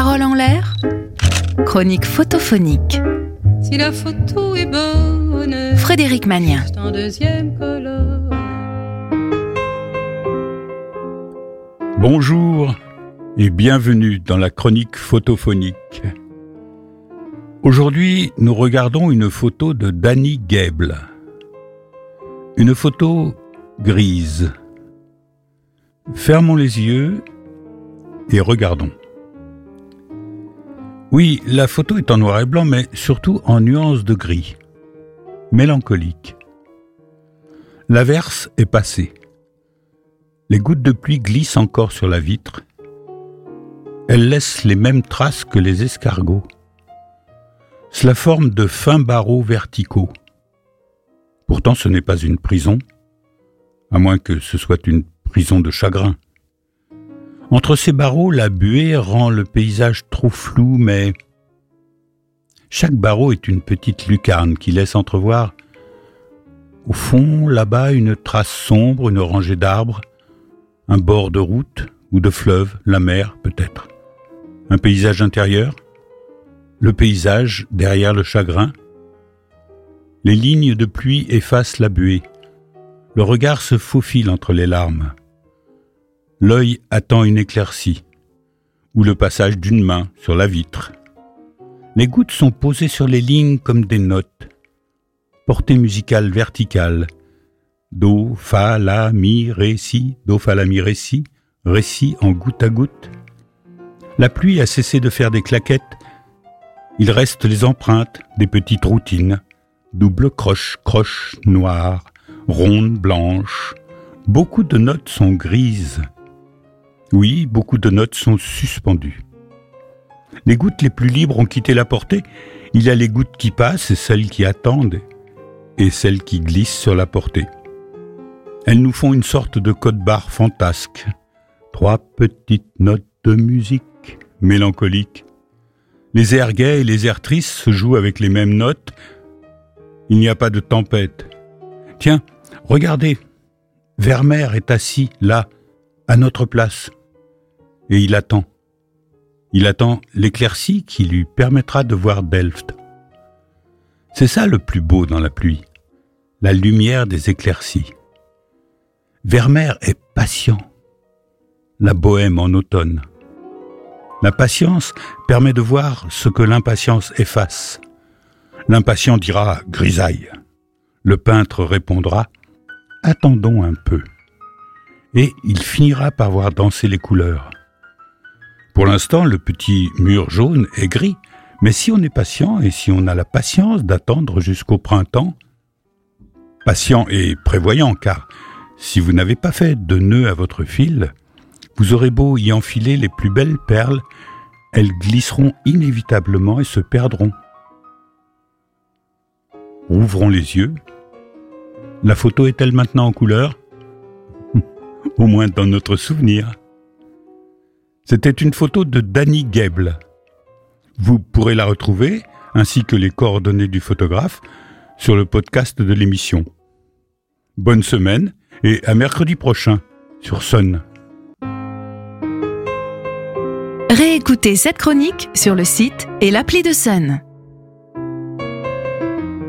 Parole en l'air Chronique photophonique. Si la photo est bonne, Frédéric Magnien. c'est en deuxième colonne. Bonjour et bienvenue dans la chronique photophonique. Aujourd'hui, nous regardons une photo de Danny Gable. Une photo grise. Fermons les yeux et regardons. Oui, la photo est en noir et blanc, mais surtout en nuances de gris. Mélancolique. L'averse est passée. Les gouttes de pluie glissent encore sur la vitre. Elles laissent les mêmes traces que les escargots. Cela forme de fins barreaux verticaux. Pourtant ce n'est pas une prison, à moins que ce soit une prison de chagrin. Entre ces barreaux, la buée rend le paysage trop flou, mais chaque barreau est une petite lucarne qui laisse entrevoir au fond, là-bas, une trace sombre, une rangée d'arbres, un bord de route ou de fleuve, la mer peut-être. Un paysage intérieur, le paysage derrière le chagrin. Les lignes de pluie effacent la buée. Le regard se faufile entre les larmes. L'œil attend une éclaircie, ou le passage d'une main sur la vitre. Les gouttes sont posées sur les lignes comme des notes. Portée musicale verticale. Do, fa, la, mi, ré, si, do, fa, la, mi, ré, si, ré, si en goutte à goutte. La pluie a cessé de faire des claquettes. Il reste les empreintes des petites routines. Double croche, croche, noire, ronde, blanche. Beaucoup de notes sont grises. Oui, beaucoup de notes sont suspendues. Les gouttes les plus libres ont quitté la portée. Il y a les gouttes qui passent et celles qui attendent, et celles qui glissent sur la portée. Elles nous font une sorte de code-barre fantasque. Trois petites notes de musique mélancolique. Les airs gais et les airs tristes se jouent avec les mêmes notes. Il n'y a pas de tempête. Tiens, regardez. Vermeer est assis là, à notre place et il attend. Il attend l'éclaircie qui lui permettra de voir Delft. C'est ça le plus beau dans la pluie, la lumière des éclaircies. Vermeer est patient, la bohème en automne. La patience permet de voir ce que l'impatience efface. L'impatient dira grisaille. Le peintre répondra attendons un peu. Et il finira par voir danser les couleurs. Pour l'instant, le petit mur jaune est gris, mais si on est patient et si on a la patience d'attendre jusqu'au printemps, patient et prévoyant, car si vous n'avez pas fait de nœud à votre fil, vous aurez beau y enfiler les plus belles perles, elles glisseront inévitablement et se perdront. Rouvrons les yeux. La photo est-elle maintenant en couleur? Au moins dans notre souvenir. C'était une photo de Danny Gable. Vous pourrez la retrouver, ainsi que les coordonnées du photographe, sur le podcast de l'émission. Bonne semaine et à mercredi prochain sur Sun. Réécoutez cette chronique sur le site et l'appli de Sun.